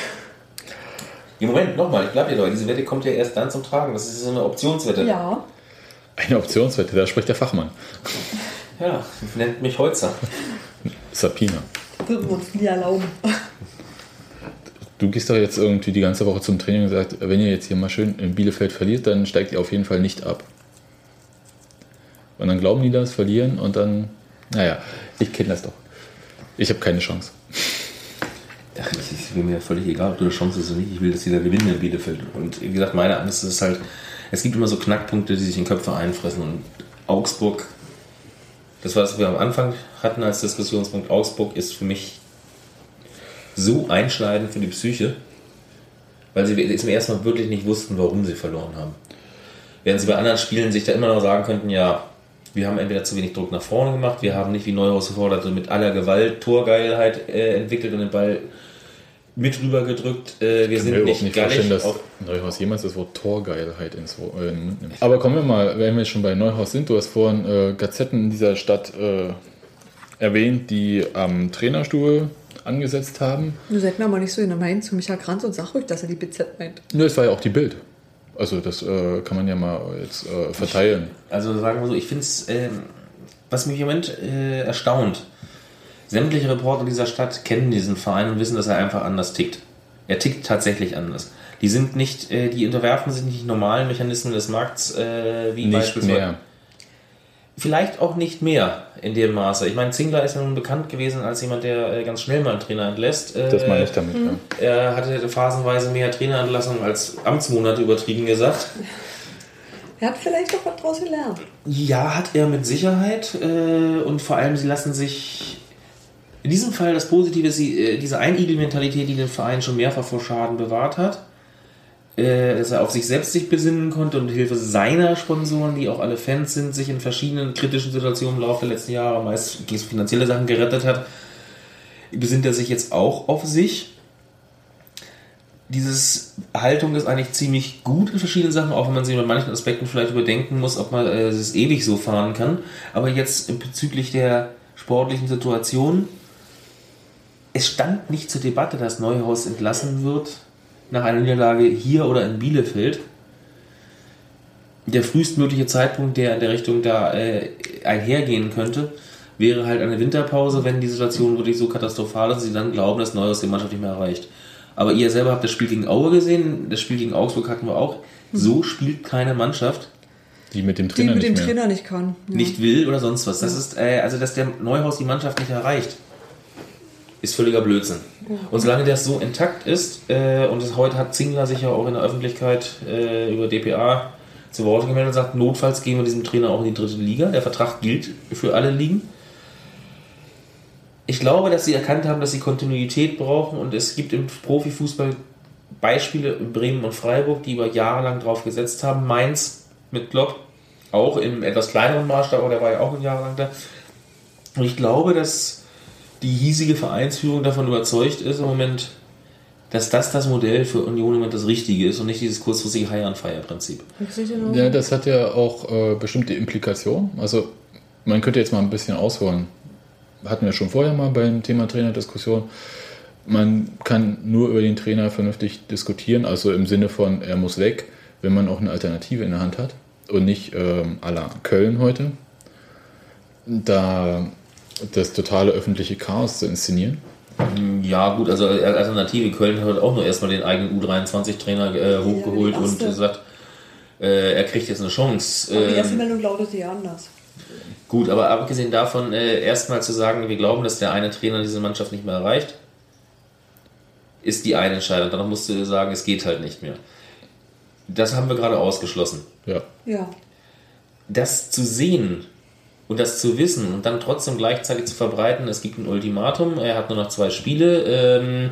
Ja, Moment, nochmal, ich bleibe hier dabei. Diese Wette kommt ja erst dann zum Tragen. Das ist so eine Optionswette. Ja, Eine Optionswette, da spricht der Fachmann. Ja, nennt mich Holzer. Sapina. würden wir uns nie erlauben. Du gehst doch jetzt irgendwie die ganze Woche zum Training und sagst, wenn ihr jetzt hier mal schön in Bielefeld verliert, dann steigt ihr auf jeden Fall nicht ab. Und dann glauben die das, verlieren und dann, naja, ich kenne das doch. Ich habe keine Chance. Ach, es ist mir völlig egal, ob du eine Chance hast oder nicht. Ich will, dass dieser gewinnt in Bielefeld. Und wie gesagt, meine Angst ist halt, es gibt immer so Knackpunkte, die sich in Köpfe einfressen. Und Augsburg, das was wir am Anfang hatten als Diskussionspunkt, Augsburg ist für mich so einschneidend für die Psyche, weil sie zum ersten Mal wirklich nicht wussten, warum sie verloren haben. Während sie bei anderen Spielen sich da immer noch sagen könnten, ja, wir haben entweder zu wenig Druck nach vorne gemacht, wir haben nicht wie Neuhaus gefordert, mit aller Gewalt Torgeilheit äh, entwickelt und den Ball mit rübergedrückt. Äh, wir Ich kann mir sind nicht nicht gallig vorstellen, dass Neuhaus jemals das Wort Torgeilheit ins Wo- äh, in den Mund nimmt. Aber kommen wir mal, wenn wir schon bei Neuhaus sind, du hast vorhin äh, Gazetten in dieser Stadt äh, erwähnt, die am Trainerstuhl angesetzt haben. Du seid mir aber nicht so in der Meinung zu Michael Kranz und sag ruhig, dass er die BZ meint. Nur es war ja auch die Bild. Also das äh, kann man ja mal jetzt äh, verteilen. Also sagen wir so, ich finde es, ähm, was mich im Moment äh, erstaunt, sämtliche Reporter dieser Stadt kennen diesen Verein und wissen, dass er einfach anders tickt. Er tickt tatsächlich anders. Die sind nicht, äh, die unterwerfen sich nicht normalen Mechanismen des Markts, äh, wie Nicht beispielsweise. mehr. Vielleicht auch nicht mehr in dem Maße. Ich meine, Zingler ist ja nun bekannt gewesen als jemand, der äh, ganz schnell mal einen Trainer entlässt. Äh, Das meine ich damit. Ja. Er hatte phasenweise mehr Trainerentlassungen als Amtsmonate übertrieben gesagt. Er hat vielleicht doch was draus gelernt. Ja, hat er mit Sicherheit. Äh, und vor allem, sie lassen sich. In diesem Fall das Positive ist äh, diese Einigel-Mentalität, die den Verein schon mehrfach vor Schaden bewahrt hat. Äh, dass er auf sich selbst sich besinnen konnte und mit Hilfe seiner Sponsoren, die auch alle Fans sind, sich in verschiedenen kritischen Situationen im Laufe der letzten Jahre meist gegen finanzielle Sachen gerettet hat, besinnt er sich jetzt auch auf sich. Dieses Haltung ist eigentlich ziemlich gut in verschiedenen Sachen, auch wenn man sie mit manchen Aspekten vielleicht überdenken muss, ob man äh, es ewig so fahren kann. Aber jetzt bezüglich der sportlichen Situation, es stand nicht zur Debatte, dass Neuhaus entlassen wird nach einer Niederlage hier oder in Bielefeld. Der frühestmögliche Zeitpunkt, der in der Richtung da äh, einhergehen könnte, wäre halt eine Winterpause, wenn die Situation wirklich so katastrophal ist, dass sie dann glauben, dass Neuhaus die Mannschaft nicht mehr erreicht. Aber ihr selber habt das Spiel gegen Aue gesehen, das Spiel gegen Augsburg hatten wir auch. So spielt keine Mannschaft, Die mit dem Die Trainer mit dem nicht mehr. Trainer nicht kann. Ja. nicht will oder sonst was. Das ist, äh, also dass der Neuhaus die Mannschaft nicht erreicht, ist völliger Blödsinn. Und solange das so intakt ist, äh, und das, heute hat Zingler sich ja auch in der Öffentlichkeit äh, über DPA zu Wort gemeldet und sagt, notfalls gehen wir diesem Trainer auch in die dritte Liga. Der Vertrag gilt für alle Ligen. Ich glaube, dass sie erkannt haben, dass sie Kontinuität brauchen und es gibt im Profifußball Beispiele in Bremen und Freiburg, die über Jahre lang drauf gesetzt haben. Mainz mit Klopp, auch im etwas kleineren Maßstab, aber der war ja auch ein Jahr lang da. Und ich glaube, dass die hiesige Vereinsführung davon überzeugt ist im Moment, dass das das Modell für Union im Moment das Richtige ist und nicht dieses kurzfristige High-on-Fire-Prinzip. Ja, das hat ja auch äh, bestimmte Implikationen. Also man könnte jetzt mal ein bisschen ausholen. Hatten wir schon vorher mal beim Thema Trainerdiskussion. Man kann nur über den Trainer vernünftig diskutieren, also im Sinne von, er muss weg, wenn man auch eine Alternative in der Hand hat und nicht ähm, à la Köln heute, da das totale öffentliche Chaos zu inszenieren. Ja, gut, also Alternative Köln hat auch nur erstmal den eigenen U23-Trainer äh, hochgeholt Ja, und gesagt, äh, er kriegt jetzt eine Chance. Aber die erste Ähm, Meldung lautete ja anders. Gut, aber abgesehen davon, äh, erstmal zu sagen, wir glauben, dass der eine Trainer diese Mannschaft nicht mehr erreicht, ist die eine Entscheidung. Danach musst du sagen, es geht halt nicht mehr. Das haben wir gerade ausgeschlossen. Ja. Ja. Das zu sehen und das zu wissen und dann trotzdem gleichzeitig zu verbreiten, es gibt ein Ultimatum, er hat nur noch zwei Spiele, ähm,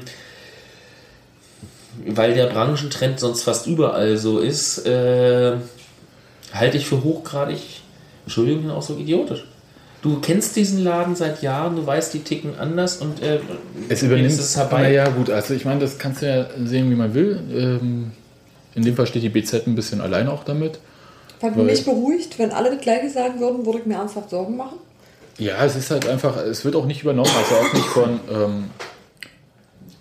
weil der Branchentrend sonst fast überall so ist, äh, halte ich für hochgradig, Entschuldigung, den Ausdruck idiotisch. Du kennst diesen Laden seit Jahren, du weißt, die ticken anders und äh, Es übernimmt es herbei. Naja, gut, also ich meine, das kannst du ja sehen, wie man will. Ähm, in dem Fall steht die BZ ein bisschen allein auch damit. Was Weil- mich beruhigt, wenn alle das Gleiche sagen würden, würde ich mir ernsthaft Sorgen machen. Ja, es ist halt einfach, es wird auch nicht übernommen, also auch nicht von ähm,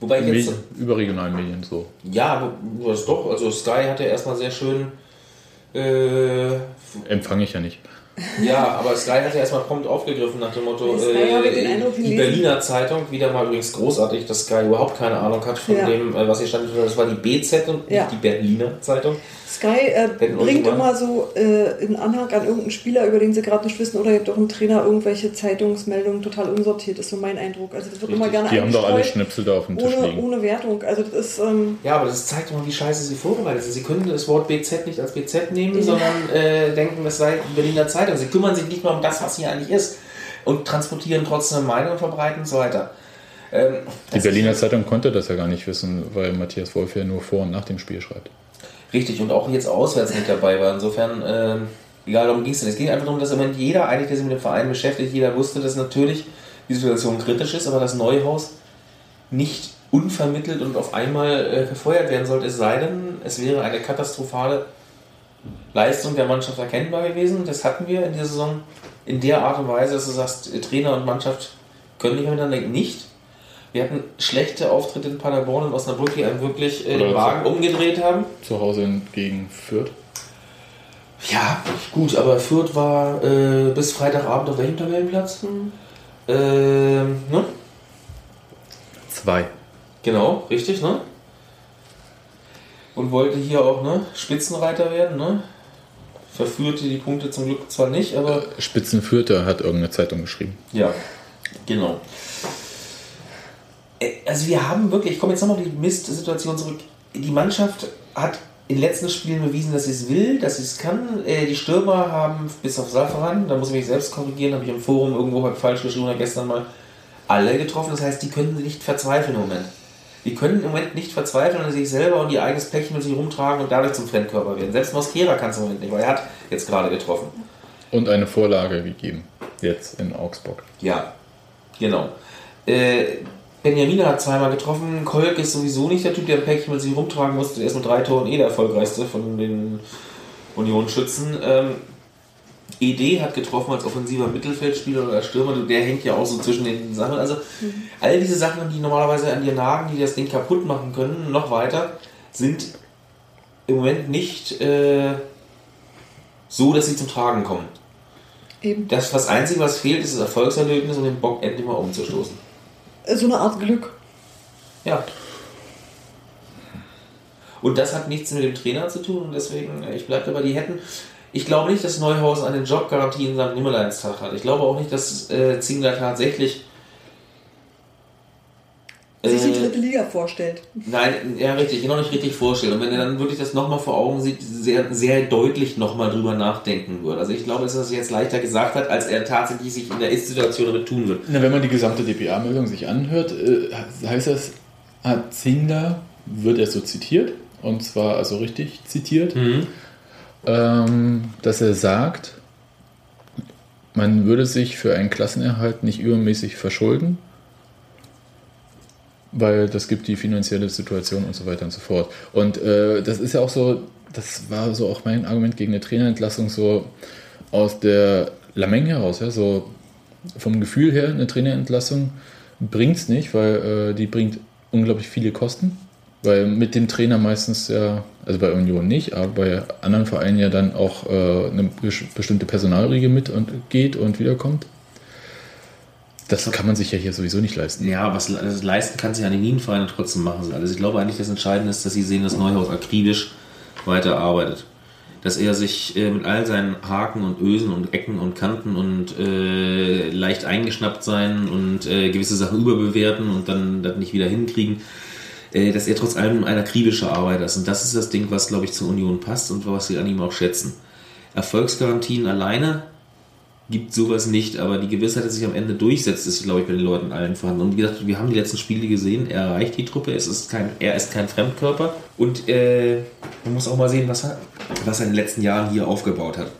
Wobei jetzt, Medien, überregionalen Medien so. ja, aber das doch, also Sky hat ja erstmal sehr schön äh, Empfange ich ja nicht. Ja, aber Sky hat ja erstmal prompt aufgegriffen nach dem Motto, äh, Eindruck die. Berliner Zeitung, wieder mal übrigens großartig, dass Sky überhaupt keine Ahnung hat von Ja. dem, äh, was hier stand. Das war die BZ und Ja. nicht die Berliner Zeitung. Sky äh, bringt immer so äh, in Anhang an irgendeinen Spieler, über den sie gerade nicht wissen, oder gibt auch einen Trainer irgendwelche Zeitungsmeldungen total unsortiert, ist so mein Eindruck. Also das wird immer gerne Die haben doch alle Schnipsel da auf dem Tisch ohne, liegen. ohne Wertung. Also das ist, ähm, Ja, aber das zeigt doch mal, wie scheiße sie vorbereitet sind. Sie können das Wort BZ nicht als BZ nehmen, Ja. sondern äh, denken, es sei die Berliner Zeitung. Sie kümmern sich nicht mal um das, was hier eigentlich ist. Und transportieren trotzdem eine Meinung und verbreiten und so weiter. Ähm, Die Berliner Zeitung konnte das ja gar nicht wissen, weil Matthias Wolf ja nur vor und nach dem Spiel schreibt. Richtig, und auch jetzt auswärts nicht dabei war. Insofern, ähm, egal darum ging es nicht. Es ging einfach darum, dass im Moment jeder, eigentlich, der sich mit dem Verein beschäftigt, jeder wusste, dass natürlich die Situation kritisch ist, aber das Neuhaus nicht unvermittelt und auf einmal äh, gefeuert werden sollte, es sei denn, es wäre eine katastrophale Leistung der Mannschaft erkennbar gewesen. Das hatten wir in der Saison in der Art und Weise, dass du sagst, äh, Trainer und Mannschaft können nicht miteinander nicht. Wir hatten schlechte Auftritte in Paderborn und Osnabrück, die einem wirklich äh, den Wagen umgedreht haben. Zu Hause gegen Fürth. Ja, gut, aber Fürth war äh, bis Freitagabend auf welchem Tabellenplatz? Ähm, ne? Zwei. Genau, richtig, ne? Und wollte hier auch ne, Spitzenreiter werden, ne? Verführte die Punkte zum Glück zwar nicht, aber Spitzenfürther hat irgendeine Zeitung geschrieben. ja, genau. Äh, Also wir haben wirklich, ich komme jetzt nochmal auf die Mist-Situation zurück. Die Mannschaft hat in den letzten Spielen bewiesen, dass sie es will, dass sie es kann. Äh, Die Stürmer haben bis auf Safaran, da muss ich mich selbst korrigieren, habe ich im Forum irgendwo halt falsch geschrieben oder gestern mal, alle getroffen. Das heißt, die können nicht verzweifeln im Moment. Die können im Moment nicht verzweifeln an sich selber und ihr eigenes Päckchen mit sich rumtragen und dadurch zum Fremdkörper werden. Selbst Mosquera kann es im Moment nicht, weil er hat jetzt gerade getroffen. Und eine Vorlage gegeben. Jetzt in Augsburg. Ja, genau. Äh, Benjamin hat zweimal getroffen. Kolk ist sowieso nicht der Typ, der ein Päckchen mit sich rumtragen musste. Er ist mit drei Toren eh der erfolgreichste von den Unionsschützen. Ähm, ED hat getroffen als offensiver Mittelfeldspieler oder als Stürmer. Der hängt ja auch so zwischen den Sachen. Also all diese Sachen, die normalerweise an dir nagen, die das Ding kaputt machen können, noch weiter, sind im Moment nicht äh, so, dass sie zum Tragen kommen. Eben. Das, das Einzige, was fehlt, ist das Erfolgserlebnis, um den Bock endlich mal umzustoßen. So eine Art Glück. Ja. Und das hat nichts mit dem Trainer zu tun und deswegen, äh, ich bleibe dabei, die hätten. Ich glaube nicht, dass Neuhausen eine Jobgarantie in seinem Nimmerleinstag hat. Ich glaube auch nicht, dass äh, Zingler tatsächlich. Sich die äh, dritte Liga vorstellt. Nein, ja, richtig, noch nicht richtig vorstellen. Und wenn er dann wirklich das nochmal vor Augen sieht, sehr, sehr deutlich nochmal drüber nachdenken würde. Also ich glaube, dass er es jetzt leichter gesagt hat, als er tatsächlich sich in der Ist-Situation damit tun wird. Na, wenn man die gesamte DPA-Meldung sich anhört, äh, heißt das, hat Zingler, wird er so zitiert, und zwar also richtig zitiert, ähm, dass er sagt, man würde sich für einen Klassenerhalt nicht übermäßig verschulden, weil das gibt die finanzielle Situation und so weiter und so fort. Und äh, das ist ja auch so, das war so auch mein Argument gegen eine Trainerentlassung, so aus der Lameng heraus, ja, so vom Gefühl her, eine Trainerentlassung bringt es nicht, weil äh, die bringt unglaublich viele Kosten. Weil mit dem Trainer meistens ja, also bei Union nicht, aber bei anderen Vereinen ja dann auch äh, eine bes- bestimmte Personalriege mit und geht und wiederkommt. Das kann man sich ja hier sowieso nicht leisten. Ja, was das leisten kann sich an den Nienvereinen trotzdem machen sie alles. Ich glaube eigentlich, das Entscheidende ist, dass sie sehen, dass Neuhaus akribisch weiterarbeitet. Dass er sich äh, mit all seinen Haken und Ösen und Ecken und Kanten und äh, leicht eingeschnappt sein und äh, gewisse Sachen überbewerten und dann das nicht wieder hinkriegen, äh, dass er trotz allem ein akribischer Arbeiter ist. Und das ist das Ding, was, glaube ich, zur Union passt und was sie an ihm auch schätzen. Erfolgsgarantien alleine gibt sowas nicht, aber die Gewissheit, dass sich am Ende durchsetzt, ist, glaube ich, bei den Leuten allen vorhanden. Und wie gesagt, wir haben die letzten Spiele gesehen, er erreicht die Truppe, es ist kein, er ist kein Fremdkörper und äh, man muss auch mal sehen, was er, was er in den letzten Jahren hier aufgebaut hat.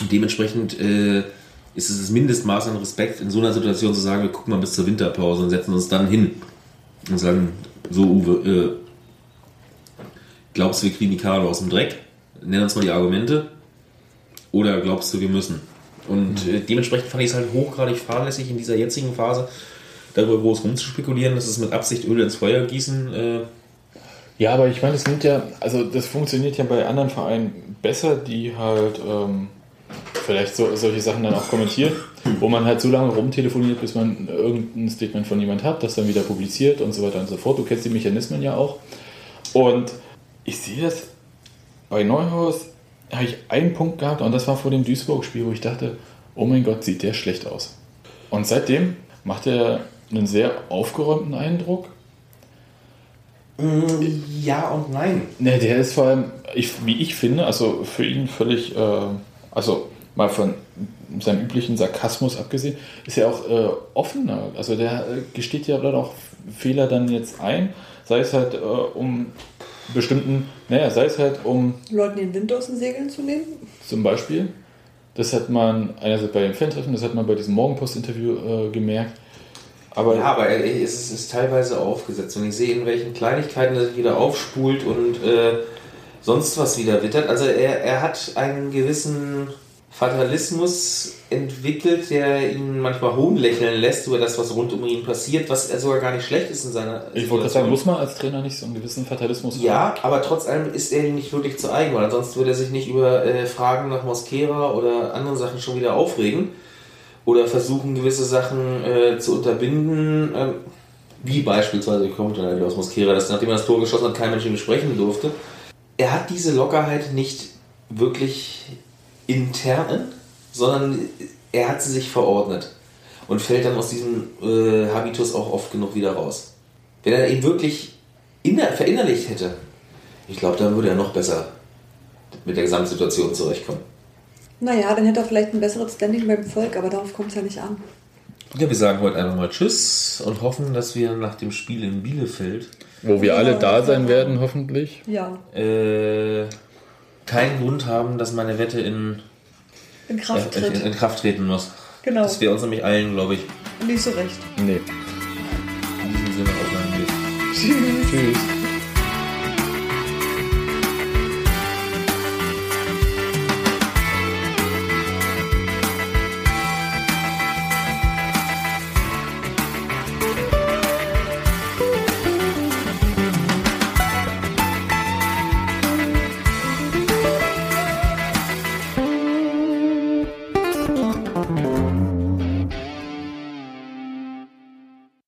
Und dementsprechend äh, ist es das Mindestmaß an Respekt, in so einer Situation zu sagen, wir gucken mal bis zur Winterpause und setzen uns dann hin und sagen, so Uwe, äh, glaubst du, wir kriegen die Karre aus dem Dreck? Nenn uns mal die Argumente. Oder glaubst du, wir müssen? Und äh, dementsprechend fand ich es halt hochgradig fahrlässig in dieser jetzigen Phase, darüber groß rumzuspekulieren, dass es mit Absicht Öl ins Feuer gießen. Äh, Ja, aber ich meine, das nimmt ja, also das funktioniert ja bei anderen Vereinen besser, die halt ähm, vielleicht so, solche Sachen dann auch kommentieren, wo man halt so lange rumtelefoniert, bis man irgendein Statement von jemand hat, das dann wieder publiziert und so weiter und so fort. Du kennst die Mechanismen ja auch. Und ich sehe das bei Neuhaus, habe ich einen Punkt gehabt und das war vor dem Duisburg-Spiel, wo ich dachte, oh mein Gott, sieht der schlecht aus. Und seitdem macht er einen sehr aufgeräumten Eindruck. ja und nein. Ne, der ist vor allem, ich, wie ich finde, also für ihn völlig, äh, also mal von seinem üblichen Sarkasmus abgesehen, ist er auch äh, offener. Also der äh, gesteht ja dann auch Fehler dann jetzt ein, sei es halt äh, um bestimmten, naja, sei es halt um Leuten den Wind aus den Segeln zu nehmen? zum Beispiel, das hat man einerseits bei den Fan-Treffen, das hat man bei diesem Morgenpost-Interview äh, gemerkt. Aber Ja, aber er- es ist, ist teilweise aufgesetzt. Und ich sehe, in welchen Kleinigkeiten er sich wieder aufspult und äh, sonst was wieder wittert. Also er, er hat einen gewissen Fatalismus entwickelt, der ihn manchmal hohnlächeln lässt über das, was rund um ihn passiert, was er sogar gar nicht schlecht ist in seiner ich wollte gerade sagen, muss man als Trainer nicht so einen gewissen Fatalismus Ja, aber trotz allem ist er ihm nicht wirklich zu eigen, weil sonst würde er sich nicht über äh, Fragen nach Mosquera oder anderen Sachen schon wieder aufregen oder versuchen, gewisse Sachen äh, zu unterbinden. Ähm, wie beispielsweise, ich komme dann aus Mosquera, dass nachdem er das Tor geschossen hat, kein Mensch mit ihm sprechen durfte. Er hat diese Lockerheit nicht wirklich intern, sondern er hat sie sich verordnet und fällt dann aus diesem äh, Habitus auch oft genug wieder raus. Wenn er ihn wirklich inner verinnerlicht hätte, ich glaube, dann würde er noch besser mit der Gesamtsituation zurechtkommen. Naja, dann hätte er vielleicht ein besseres Standing beim Volk, aber darauf kommt es ja nicht an. Ja, wir sagen heute einfach mal Tschüss und hoffen, dass wir nach dem Spiel in Bielefeld Wo wir alle da sein werden, hoffentlich. Ja, äh, keinen Grund haben, dass meine Wette in, in äh, Kraft in, tritt. in Kraft treten muss. Genau. Das wäre uns nämlich allen, glaube ich, Nicht so recht. Nee. in diesem Sinne auch langweilig. Tschüss. Tschüss.